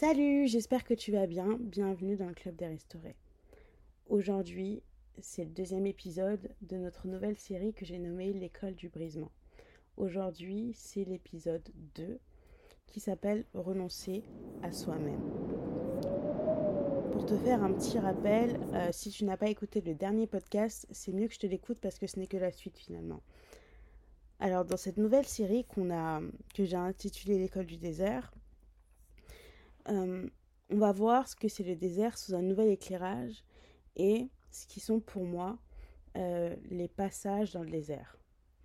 Salut, j'espère que tu vas bien. Bienvenue dans le Club des Restaurés. Aujourd'hui, c'est le deuxième épisode de notre nouvelle série que j'ai nommée L'école du brisement. Aujourd'hui, c'est l'épisode 2 qui s'appelle Renoncer à soi-même. Pour te faire un petit rappel, euh, si tu n'as pas écouté le dernier podcast, c'est mieux que je te l'écoute parce que ce n'est que la suite finalement. Alors dans cette nouvelle série qu'on a, que j'ai intitulée L'école du désert, euh, on va voir ce que c'est le désert sous un nouvel éclairage et ce qui sont pour moi euh, les passages dans le désert.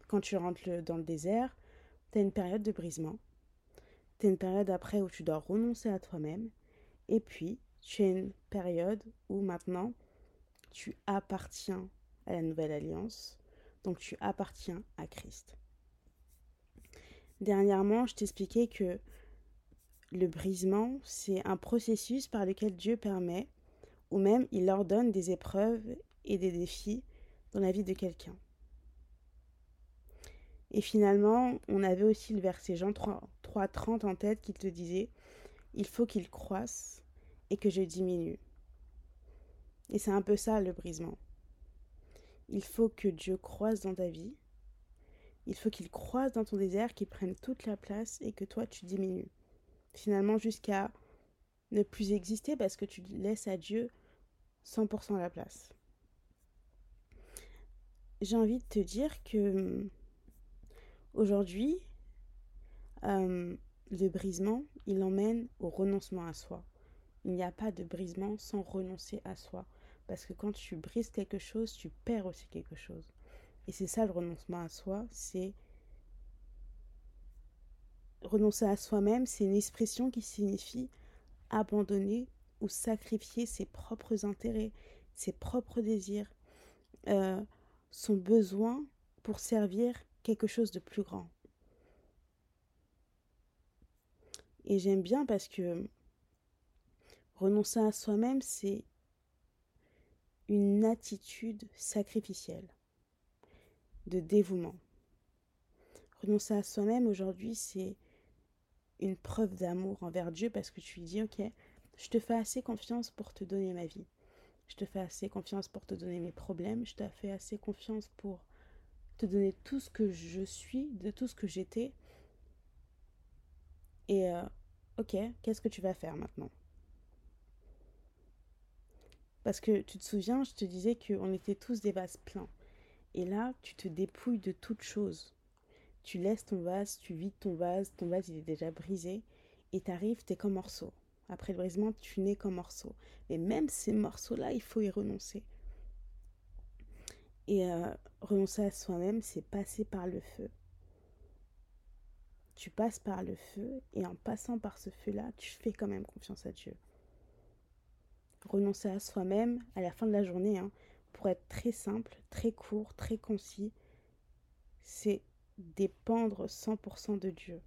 Quand tu rentres dans le désert, tu as une période de brisement, tu as une période après où tu dois renoncer à toi-même, et puis tu as une période où maintenant tu appartiens à la nouvelle alliance, donc tu appartiens à Christ. Dernièrement, je t'expliquais que le brisement, c'est un processus par lequel Dieu permet, ou même il ordonne des épreuves et des défis dans la vie de quelqu'un. Et finalement, on avait aussi le verset Jean 3.30 en tête qui te disait, il faut qu'il croisse et que je diminue. Et c'est un peu ça le brisement. Il faut que Dieu croise dans ta vie. Il faut qu'il croise dans ton désert, qu'il prenne toute la place et que toi tu diminues finalement jusqu'à ne plus exister parce que tu laisses à Dieu 100% la place. J'ai envie de te dire que aujourd'hui, euh, le brisement, il emmène au renoncement à soi. Il n'y a pas de brisement sans renoncer à soi. Parce que quand tu brises quelque chose, tu perds aussi quelque chose. Et c'est ça le renoncement à soi, c'est renoncer à soi-même, c'est une expression qui signifie abandonner ou sacrifier ses propres intérêts, ses propres désirs, euh, son besoin pour servir quelque chose de plus grand. Et j'aime bien parce que renoncer à soi-même, c'est une attitude sacrificielle, de dévouement. Renoncer à soi-même aujourd'hui, c'est une preuve d'amour envers Dieu parce que tu lui dis, ok, je te fais assez confiance pour te donner ma vie. Je te fais assez confiance pour te donner mes problèmes. Je te fais assez confiance pour te donner tout ce que je suis, de tout ce que j'étais. Et euh, ok, qu'est-ce que tu vas faire maintenant? Parce que tu te souviens, je te disais qu'on était tous des vases pleins. Et là, tu te dépouilles de toute chose tu laisses ton vase, tu vides ton vase, ton vase il est déjà brisé, et t'arrives, t'es comme morceau. Après le brisement, tu n'es qu'un morceau. Et même ces morceaux-là, il faut y renoncer. Et euh, renoncer à soi-même, c'est passer par le feu. Tu passes par le feu, et en passant par ce feu-là, tu fais quand même confiance à Dieu. Renoncer à soi-même, à la fin de la journée, hein, pour être très simple, très court, très concis, c'est dépendre 100% de Dieu.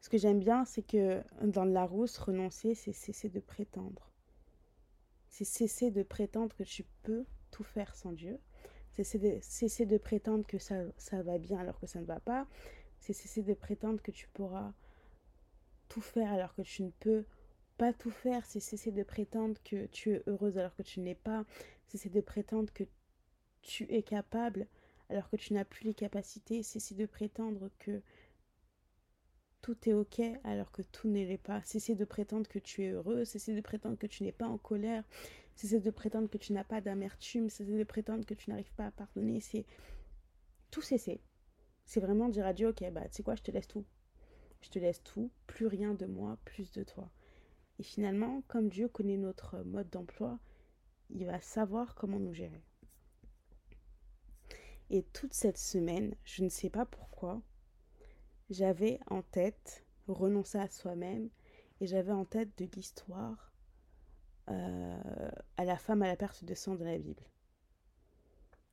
Ce que j'aime bien, c'est que dans la rousse, renoncer, c'est cesser de prétendre. C'est cesser de prétendre que tu peux tout faire sans Dieu. C'est cesser de, prétendre que ça, ça va bien alors que ça ne va pas. C'est cesser de prétendre que tu pourras tout faire alors que tu ne peux pas tout faire. C'est cesser de prétendre que tu es heureuse alors que tu n'es pas. C'est cesser de prétendre que tu es capable alors que tu n'as plus les capacités, cesser de prétendre que tout est ok alors que tout ne l'est pas. Cesser de prétendre que tu es heureux, cesser de prétendre que tu n'es pas en colère, cesser de prétendre que tu n'as pas d'amertume, cesser de prétendre que tu n'arrives pas à pardonner, c'est tout cesser. C'est vraiment dire à Dieu, ok, bah tu sais quoi, je te laisse tout. Je te laisse tout, plus rien de moi, plus de toi. Et finalement, comme Dieu connaît notre mode d'emploi, il va savoir comment nous gérer. Et toute cette semaine, je ne sais pas pourquoi, j'avais en tête renoncer à soi-même et j'avais en tête de l'histoire euh, à la femme à la perte de sang de la Bible.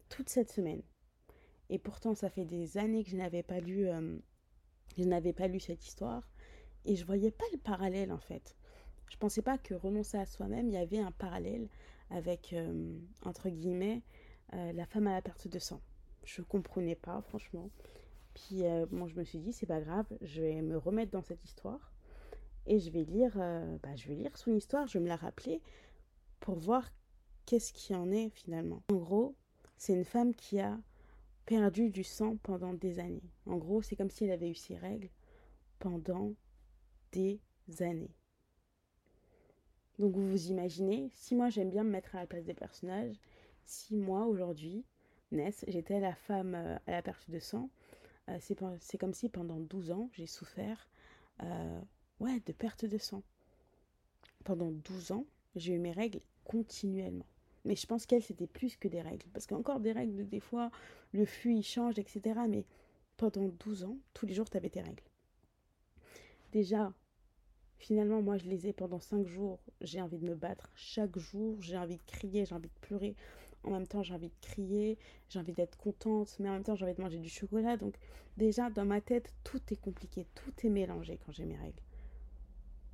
Toute cette semaine. Et pourtant, ça fait des années que je n'avais pas lu, euh, je n'avais pas lu cette histoire et je voyais pas le parallèle en fait. Je pensais pas que renoncer à soi-même, il y avait un parallèle avec euh, entre guillemets la femme à la perte de sang je comprenais pas, franchement. Puis euh, je me suis dit, c'est pas grave, je vais me remettre dans cette histoire et je vais lire, euh, bah, je vais lire son histoire, je vais me la rappeler pour voir qu'est-ce qui en est finalement. En gros, c'est une femme qui a perdu du sang pendant des années. En gros, c'est comme si elle avait eu ses règles pendant des années. Donc vous vous imaginez, si moi j'aime bien me mettre à la place des personnages, si moi aujourd'hui, Ness, j'étais la femme euh, à la perte de sang, euh, c'est comme si pendant 12 ans j'ai souffert euh, ouais, de perte de sang. Pendant 12 ans, j'ai eu mes règles continuellement. Mais je pense qu'elle, c'était plus que des règles. Parce qu'encore des règles, des fois, le flux, il change, etc. Mais pendant 12 ans, tous les jours, tu avais tes règles. Déjà, finalement, moi, je les ai pendant 5 jours. J'ai envie de me battre chaque jour. J'ai envie de crier, j'ai envie de pleurer. En même temps, j'ai envie de crier, j'ai envie d'être contente, mais en même temps, j'ai envie de manger du chocolat. Donc, déjà, dans ma tête, tout est compliqué, tout est mélangé quand j'ai mes règles.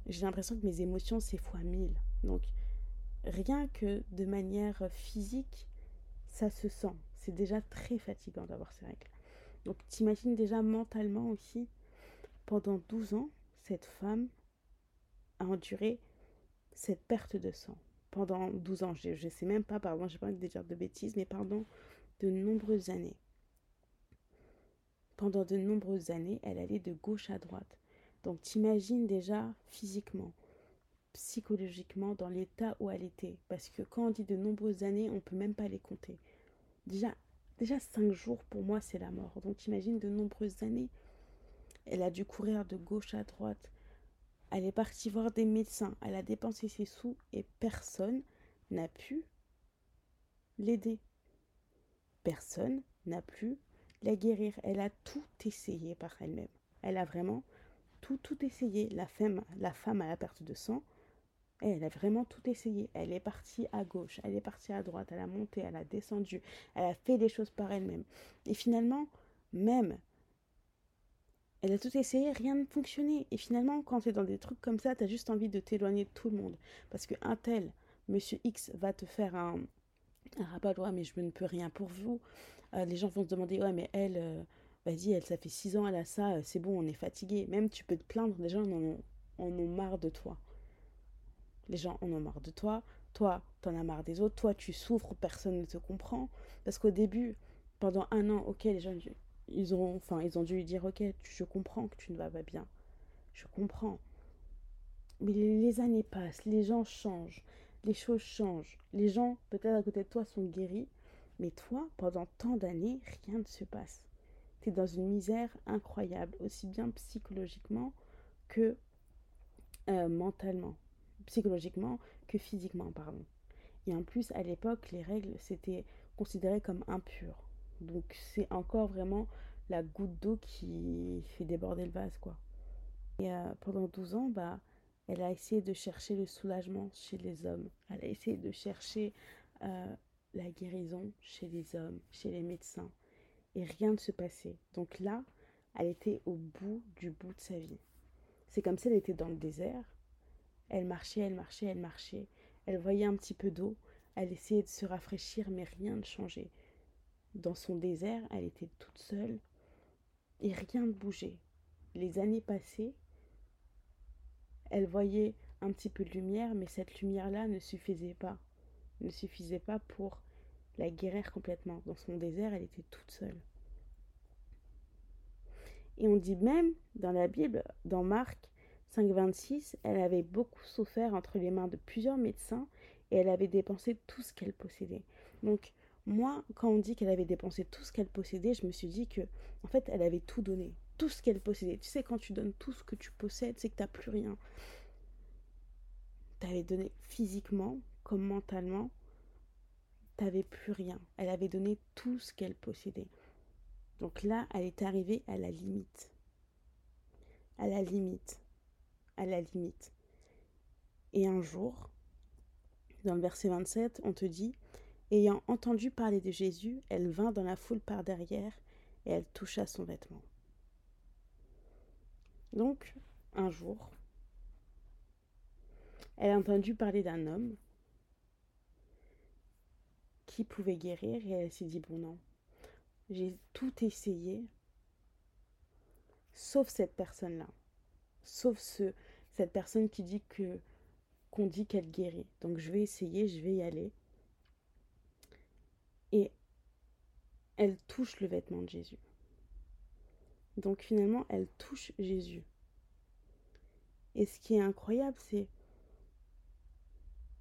J'ai l'impression que mes émotions, c'est fois mille. Donc, rien que de manière physique, ça se sent. C'est déjà très fatigant d'avoir ces règles. Donc t'imagines déjà mentalement aussi, pendant 12 ans, cette femme a enduré cette perte de sang. Pendant 12 ans, je ne sais même pas, pardon, j'ai pas envie de dire de bêtises, mais pendant de nombreuses années. Pendant de nombreuses années, elle allait de gauche à droite. Donc t'imagines déjà physiquement, psychologiquement dans l'état où elle était. Parce que quand on dit de nombreuses années, on peut même pas les compter. Déjà, déjà cinq jours pour moi, c'est la mort. Donc imagine de nombreuses années. Elle a dû courir de gauche à droite. Elle est partie voir des médecins. Elle a dépensé ses sous et personne n'a pu l'aider. Personne n'a pu la guérir. Elle a tout essayé par elle-même. Elle a vraiment tout, tout essayé. La femme, la femme à la perte de sang, elle a vraiment tout essayé. Elle est partie à gauche, elle est partie à droite, elle a monté, elle a descendu, elle a fait des choses par elle-même. Et finalement, même, elle a tout essayé, rien ne fonctionnait. Et finalement, quand tu es dans des trucs comme ça, tu as juste envie de t'éloigner de tout le monde. Parce que un tel, monsieur X, va te faire un, un rapport, ouais, mais je ne peux rien pour vous. Euh, les gens vont se demander, ouais, mais elle, euh, vas-y, elle, ça fait six ans, elle a ça, euh, c'est bon, on est fatigué. Même tu peux te plaindre, les gens en ont, en marre de toi. Les gens en ont marre de toi. Toi, t'en as marre des autres. Toi, tu souffres, personne ne te comprend. Parce qu'au début, pendant un an, ok, les gens, ils ont, enfin, ils ont dû lui dire, ok, je comprends que tu ne vas pas bien. Je comprends. Mais les années passent, les gens changent, les choses changent. Les gens, peut-être à côté de toi, sont guéris. Mais toi, pendant tant d'années, rien ne se passe. Tu es dans une misère incroyable, aussi bien psychologiquement que euh, mentalement psychologiquement que physiquement, pardon. Et en plus, à l'époque, les règles, c'était considéré comme impur. Donc c'est encore vraiment la goutte d'eau qui fait déborder le vase, quoi. Et euh, pendant 12 ans, bah, elle a essayé de chercher le soulagement chez les hommes. Elle a essayé de chercher euh, la guérison chez les hommes, chez les médecins. Et rien ne se passait. Donc là, elle était au bout du bout de sa vie. C'est comme si elle était dans le désert elle marchait, elle marchait, elle marchait. Elle voyait un petit peu d'eau. Elle essayait de se rafraîchir, mais rien ne changeait. Dans son désert, elle était toute seule et rien ne bougeait. Les années passaient. Elle voyait un petit peu de lumière, mais cette lumière-là ne suffisait pas. Ne suffisait pas pour la guérir complètement. Dans son désert, elle était toute seule. Et on dit même dans la Bible, dans Marc, 526, elle avait beaucoup souffert entre les mains de plusieurs médecins et elle avait dépensé tout ce qu'elle possédait. Donc moi, quand on dit qu'elle avait dépensé tout ce qu'elle possédait, je me suis dit que en fait, elle avait tout donné, tout ce qu'elle possédait. Tu sais, quand tu donnes tout ce que tu possèdes, c'est que tu n'as plus rien. Tu avais donné physiquement comme mentalement, tu n'avais plus rien. Elle avait donné tout ce qu'elle possédait. Donc là, elle est arrivée à la limite. À la limite à la limite. Et un jour, dans le verset 27, on te dit, ayant entendu parler de Jésus, elle vint dans la foule par derrière et elle toucha son vêtement. Donc, un jour, elle a entendu parler d'un homme qui pouvait guérir et elle s'est dit, bon non, j'ai tout essayé, sauf cette personne-là. Sauf ce, cette personne qui dit que qu'on dit qu'elle guérit. Donc je vais essayer, je vais y aller. Et elle touche le vêtement de Jésus. Donc finalement, elle touche Jésus. Et ce qui est incroyable, c'est,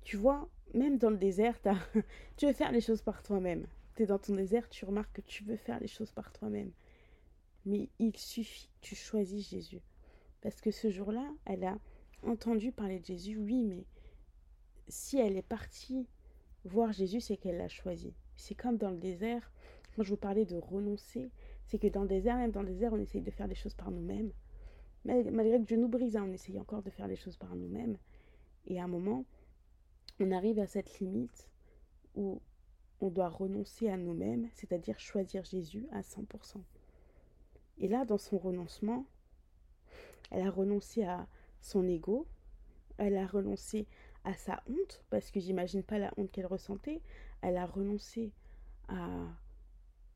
tu vois, même dans le désert, tu veux faire les choses par toi-même. Tu es dans ton désert, tu remarques que tu veux faire les choses par toi-même. Mais il suffit que tu choisis Jésus. Parce que ce jour-là, elle a entendu parler de Jésus, oui, mais si elle est partie voir Jésus, c'est qu'elle l'a choisi. C'est comme dans le désert, moi je vous parlais de renoncer, c'est que dans le désert, même dans le désert, on essaye de faire les choses par nous-mêmes. Malgré que Dieu nous brise, hein, on essaye encore de faire les choses par nous-mêmes. Et à un moment, on arrive à cette limite où on doit renoncer à nous-mêmes, c'est-à-dire choisir Jésus à 100%. Et là, dans son renoncement, elle a renoncé à son ego, elle a renoncé à sa honte, parce que j'imagine pas la honte qu'elle ressentait, elle a renoncé à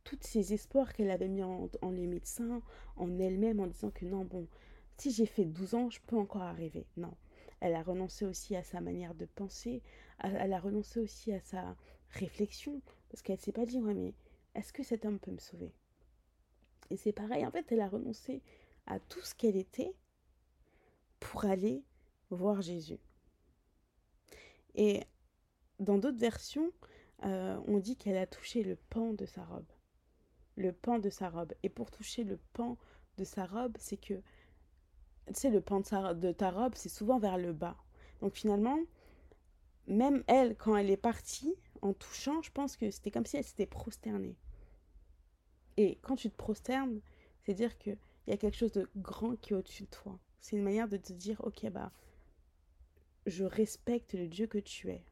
tous ces espoirs qu'elle avait mis en, les médecins, en elle-même, en disant que non, bon, si j'ai fait 12 ans, je peux encore arriver. Non. Elle a renoncé aussi à sa manière de penser, elle a renoncé aussi à sa réflexion, parce qu'elle s'est pas dit, ouais, mais est-ce que cet homme peut me sauver? Et c'est pareil, en fait, elle a renoncé à tout ce qu'elle était pour aller voir Jésus. Et dans d'autres versions, euh, on dit qu'elle a touché le pan de sa robe. Le pan de sa robe. Et pour toucher le pan de sa robe, c'est que, tu sais, le pan de, de ta robe, c'est souvent vers le bas. Donc finalement, même elle, quand elle est partie, en touchant, je pense que c'était comme si elle s'était prosternée. Et quand tu te prosternes, c'est dire qu'il y a quelque chose de grand qui est au-dessus de toi. C'est une manière de te dire, ok, bah, je respecte le Dieu que tu es.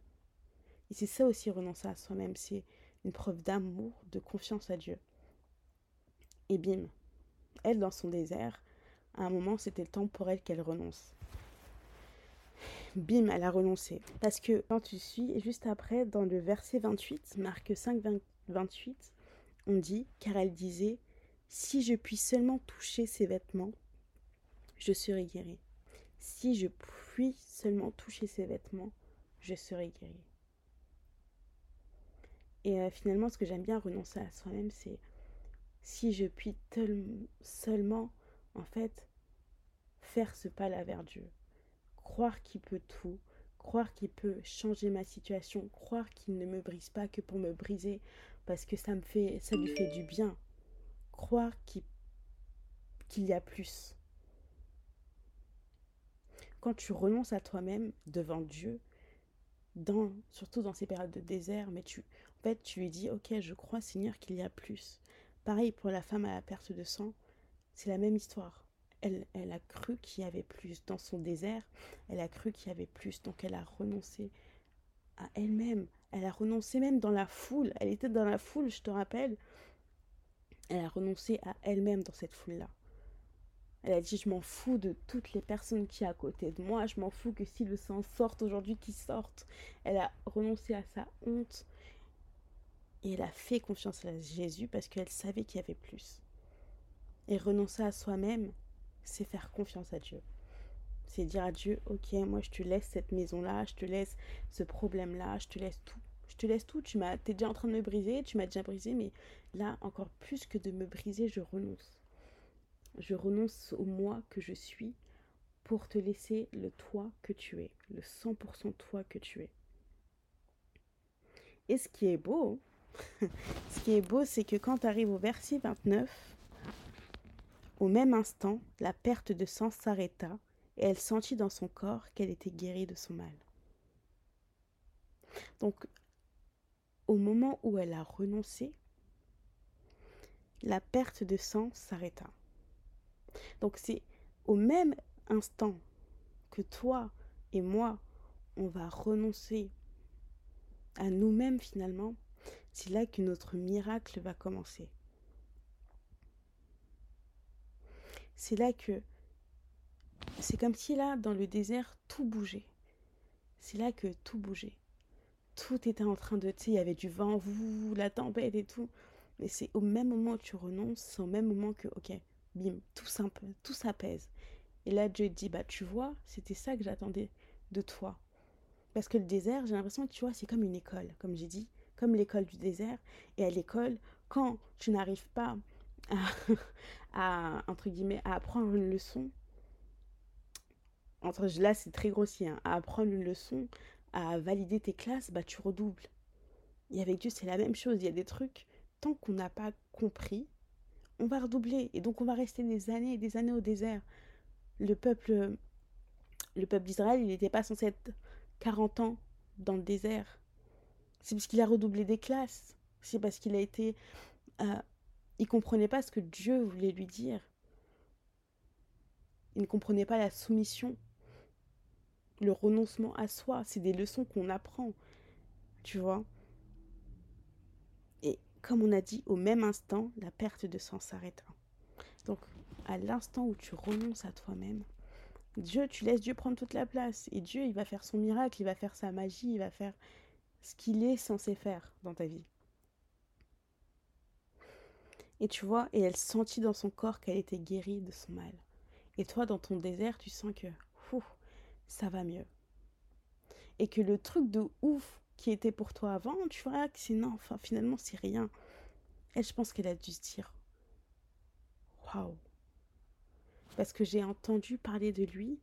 Et c'est ça aussi renoncer à soi-même, c'est une preuve d'amour, de confiance à Dieu. Et bim, elle dans son désert, à un moment c'était le temps pour elle qu'elle renonce. Bim, elle a renoncé. Parce que quand tu suis, juste après, dans le verset 28, Marc 5, 28, on dit, car elle disait, si je puis seulement toucher ses vêtements, je serai guérie. Si je puis seulement toucher ses vêtements, je serai guérie. Et euh, finalement, ce que j'aime bien renoncer à soi-même, c'est si je puis seulement, en fait, faire ce pas-là vers Dieu. Croire qu'il peut tout, croire qu'il peut changer ma situation, croire qu'il ne me brise pas que pour me briser parce que ça me fait ça lui fait du bien. Croire qu'il y a plus. Quand tu renonces à toi-même devant Dieu, surtout dans ces périodes de désert, mais tu, en fait, tu lui dis, ok, je crois Seigneur qu'il y a plus. Pareil pour la femme à la perte de sang, c'est la même histoire. Elle, elle a cru qu'il y avait plus dans son désert, elle a cru qu'il y avait plus, donc elle a renoncé à elle-même. Elle a renoncé même dans la foule. Elle était dans la foule, je te rappelle. Elle a renoncé à elle-même dans cette foule-là. Elle a dit, je m'en fous de toutes les personnes qui sont à côté de moi, je m'en fous que si le sang sorte aujourd'hui, qu'il sorte. Elle a renoncé à sa honte et elle a fait confiance à Jésus parce qu'elle savait qu'il y avait plus. Et renoncer à soi-même, c'est faire confiance à Dieu. C'est dire à Dieu, ok, moi je te laisse cette maison-là, je te laisse ce problème-là, je te laisse tout. Je te laisse tout, tu m'as, es déjà en train de me briser, tu m'as déjà brisé, mais là, encore plus que de me briser, je renonce je renonce au moi que je suis pour te laisser le toi que tu es, le 100% toi que tu es. Et ce qui est beau, ce qui est beau, c'est que quand tu arrives au verset 29, au même instant, la perte de sang s'arrêta et elle sentit dans son corps qu'elle était guérie de son mal. Donc, au moment où elle a renoncé, la perte de sang s'arrêta. Donc c'est au même instant que toi et moi, on va renoncer à nous-mêmes finalement, c'est là que notre miracle va commencer. C'est là que c'est comme si là, dans le désert, tout bougeait. C'est là que tout bougeait. Tout était en train de, tu sais, il y avait du vent, vous, la tempête et tout. Mais c'est au même moment où tu renonces, c'est au même moment que, ok, bim, tout simple, tout s'apaise. Et là, Dieu dit, bah tu vois, c'était ça que j'attendais de toi. Parce que le désert, j'ai l'impression tu vois, c'est comme une école, comme j'ai dit, comme l'école du désert. Et à l'école, quand tu n'arrives pas à, à, entre guillemets, à apprendre une leçon, entre là c'est très grossier, hein, à apprendre une leçon, à valider tes classes, bah tu redoubles. Et avec Dieu, c'est la même chose. Il y a des trucs, tant qu'on n'a pas compris, on va redoubler. Et donc on va rester des années et des années au désert. Le peuple, le peuple d'Israël, il n'était pas censé être 40 ans dans le désert. C'est parce qu'il a redoublé des classes. C'est parce qu'il a été... Euh, il comprenait pas ce que Dieu voulait lui dire. Il ne comprenait pas la soumission, le renoncement à soi. C'est des leçons qu'on apprend, tu vois. Comme on a dit, au même instant, la perte de sang s'arrêta. Donc, à l'instant où tu renonces à toi-même, Dieu, tu laisses Dieu prendre toute la place. Et Dieu, il va faire son miracle, il va faire sa magie, il va faire ce qu'il est censé faire dans ta vie. Et tu vois, et elle sentit dans son corps qu'elle était guérie de son mal. Et toi, dans ton désert, tu sens que ça va mieux. Et que le truc de ouf qui était pour toi avant, tu vois que c'est non, enfin finalement c'est rien. Elle, je pense qu'elle a dû se dire Waouh Parce que j'ai entendu parler de lui,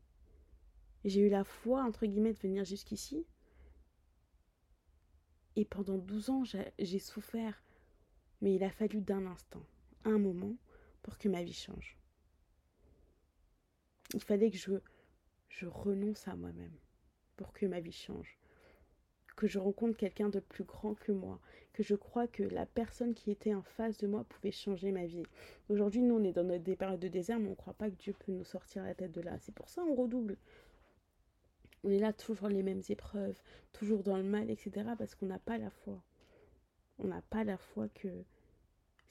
j'ai eu la foi, entre guillemets, de venir jusqu'ici. Et pendant 12 ans, j'ai souffert. Mais il a fallu d'un instant, un moment, pour que ma vie change. Il fallait que je, je renonce à moi-même pour que ma vie change. Que je rencontre quelqu'un de plus grand que moi. Que je crois que la personne qui était en face de moi pouvait changer ma vie. Aujourd'hui, nous, on est dans des périodes de désert, mais on ne croit pas que Dieu peut nous sortir la tête de là. C'est pour ça qu'on redouble on est là toujours les mêmes épreuves, toujours dans le mal, etc. Parce qu'on n'a pas la foi. On n'a pas la foi que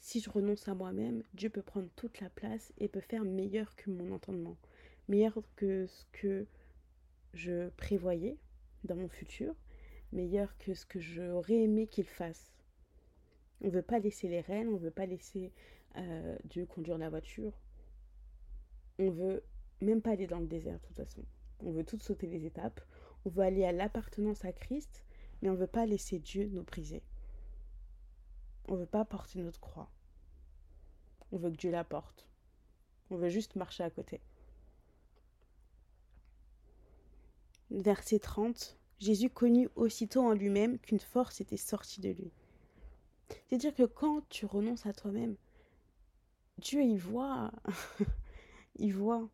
si je renonce à moi-même, Dieu peut prendre toute la place et peut faire meilleur que mon entendement, meilleur que ce que je prévoyais dans mon futur, meilleur que ce que j'aurais aimé qu'il fasse. On ne veut pas laisser les rênes, on ne veut pas laisser euh, Dieu conduire la voiture. On veut même pas aller dans le désert de toute façon. On veut toutes sauter les étapes. On veut aller à l'appartenance à Christ, mais on ne veut pas laisser Dieu nous briser. On ne veut pas porter notre croix. On veut que Dieu la porte. On veut juste marcher à côté. Verset 30. Jésus connut aussitôt en lui-même qu'une force était sortie de lui. C'est-à-dire que quand tu renonces à toi-même, Dieu il voit, il voit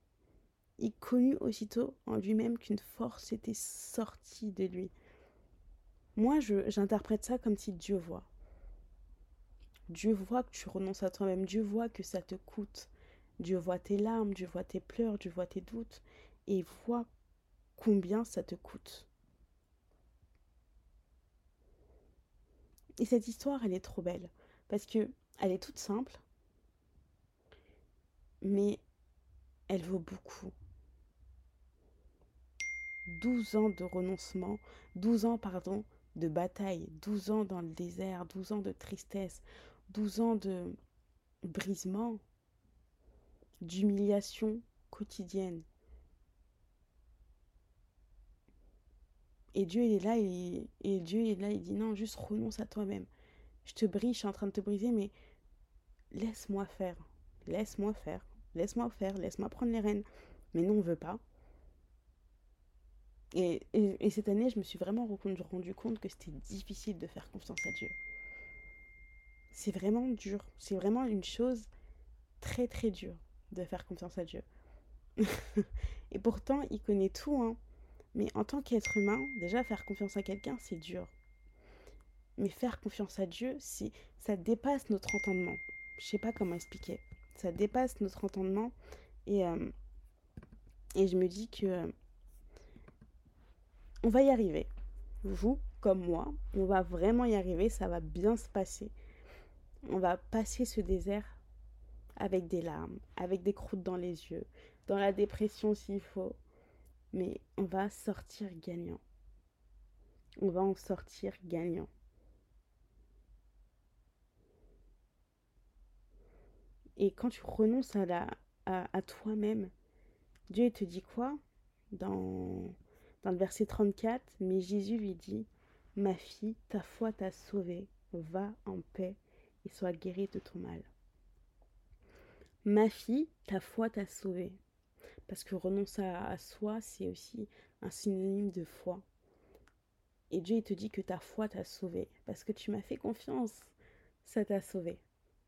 il connut aussitôt en lui-même qu'une force était sortie de lui. Moi, j'interprète ça comme si Dieu voit. Dieu voit que tu renonces à toi-même. Dieu voit que ça te coûte. Dieu voit tes larmes, Dieu voit tes pleurs, Dieu voit tes doutes. Et voit combien ça te coûte. Et cette histoire, elle est trop belle. Parce que elle est toute simple. Mais elle vaut beaucoup. 12 ans de renoncement, 12 ans, pardon, de bataille, 12 ans dans le désert, 12 ans de tristesse, 12 ans de brisement, d'humiliation quotidienne. Et Dieu il est là et, et Dieu est là, il dit non, juste renonce à toi-même. Je te brise, je suis en train de te briser, mais laisse-moi faire, laisse-moi faire, laisse-moi faire, laisse-moi prendre les rênes. Mais non, on veut pas. Et, cette année, je me suis vraiment rendu compte que c'était difficile de faire confiance à Dieu. C'est vraiment dur. C'est vraiment une chose très très dure de faire confiance à Dieu. et pourtant, il connaît tout. Hein. Mais en tant qu'être humain, déjà faire confiance à quelqu'un, c'est dur. Mais faire confiance à Dieu, c'est ça dépasse notre entendement. Je sais pas comment expliquer. Ça dépasse notre entendement. Et, euh, et je me dis que euh, on va y arriver. Vous, comme moi, on va vraiment y arriver, ça va bien se passer. On va passer ce désert avec des larmes, avec des croûtes dans les yeux, dans la dépression s'il faut. Mais on va sortir gagnant. On va en sortir gagnant. Et quand tu renonces à à toi-même. Dieu te dit quoi? Dans, dans le verset 34 Mais Jésus lui dit Ma fille, ta foi t'a sauvée, va en paix et sois guérie de ton mal. Ma fille, ta foi t'a sauvée. Parce que renoncer à, soi, c'est aussi un synonyme de foi. Et Dieu il te dit que ta foi t'a sauvé. Parce que tu m'as fait confiance. Ça t'a sauvé.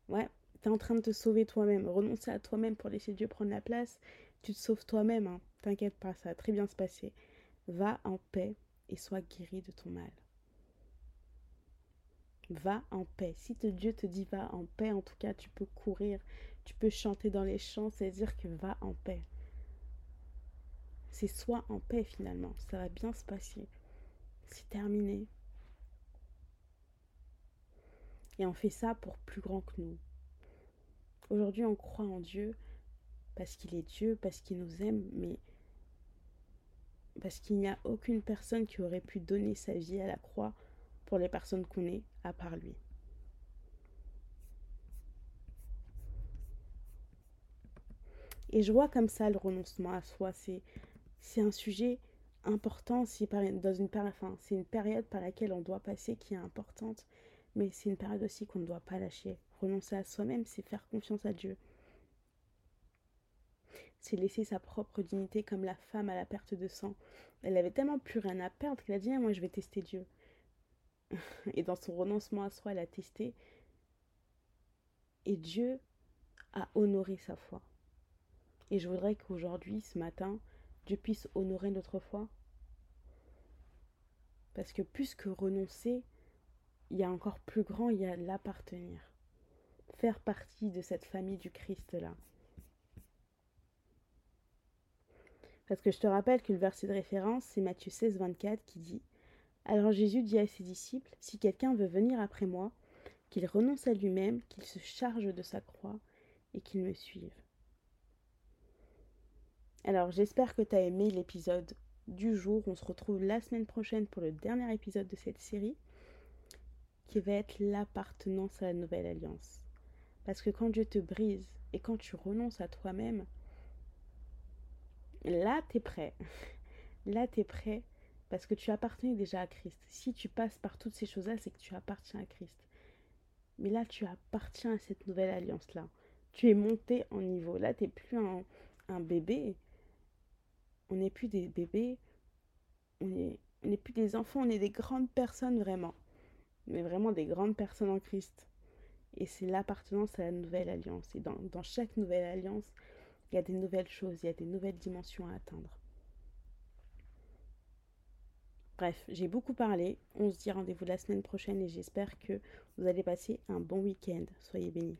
Ouais, tu es en train de te sauver toi-même. Renoncer à toi-même pour laisser Dieu prendre la place. Tu te sauves toi-même. Hein. T'inquiète pas, ça va très bien se passer. Va en paix et sois guéri de ton mal. Va en paix. Si Dieu te dit va en paix, en tout cas, tu peux courir, tu peux chanter dans les champs, c'est dire que va en paix. C'est soit en paix finalement, ça va bien se passer. C'est terminé. Et on fait ça pour plus grand que nous. Aujourd'hui, on croit en Dieu parce qu'il est Dieu, parce qu'il nous aime, mais parce qu'il n'y a aucune personne qui aurait pu donner sa vie à la croix pour les personnes qu'on est, à part lui. Et je vois comme ça le renoncement à soi, c'est c'est un sujet important, c'est dans une, enfin, une période par laquelle on doit passer qui est importante, mais c'est une période aussi qu'on ne doit pas lâcher. Renoncer à soi-même, c'est faire confiance à Dieu. C'est laisser sa propre dignité comme la femme à la perte de sang. Elle avait tellement plus rien à perdre qu'elle a dit Moi, je vais tester Dieu. Et dans son renoncement à soi, elle a testé. Et Dieu a honoré sa foi. Et je voudrais qu'aujourd'hui, ce matin, Puisse honorer notre foi. Parce que plus que renoncer, il y a encore plus grand, il y a l'appartenir. Faire partie de cette famille du Christ-là. Parce que je te rappelle que le verset de référence, c'est Matthieu 16, 24 qui dit Alors Jésus dit à ses disciples Si quelqu'un veut venir après moi, qu'il renonce à lui-même, qu'il se charge de sa croix et qu'il me suive. Alors j'espère que tu as aimé l'épisode du jour. On se retrouve la semaine prochaine pour le dernier épisode de cette série qui va être l'appartenance à la nouvelle alliance. Parce que quand Dieu te brise et quand tu renonces à toi-même, là tu es prêt. Là tu es prêt parce que tu appartenais déjà à Christ. Si tu passes par toutes ces choses-là, c'est que tu appartiens à Christ. Mais là tu appartiens à cette nouvelle alliance-là. Tu es monté en niveau. Là tu n'es plus un, un bébé, on n'est plus des bébés, on n'est plus des enfants, on est des grandes personnes vraiment. Mais vraiment des grandes personnes en Christ. Et c'est l'appartenance à la nouvelle alliance. Et dans, dans chaque nouvelle alliance, il y a des nouvelles choses, il y a des nouvelles dimensions à atteindre. Bref, j'ai beaucoup parlé. On se dit rendez-vous la semaine prochaine et j'espère que vous allez passer un bon week-end. Soyez bénis.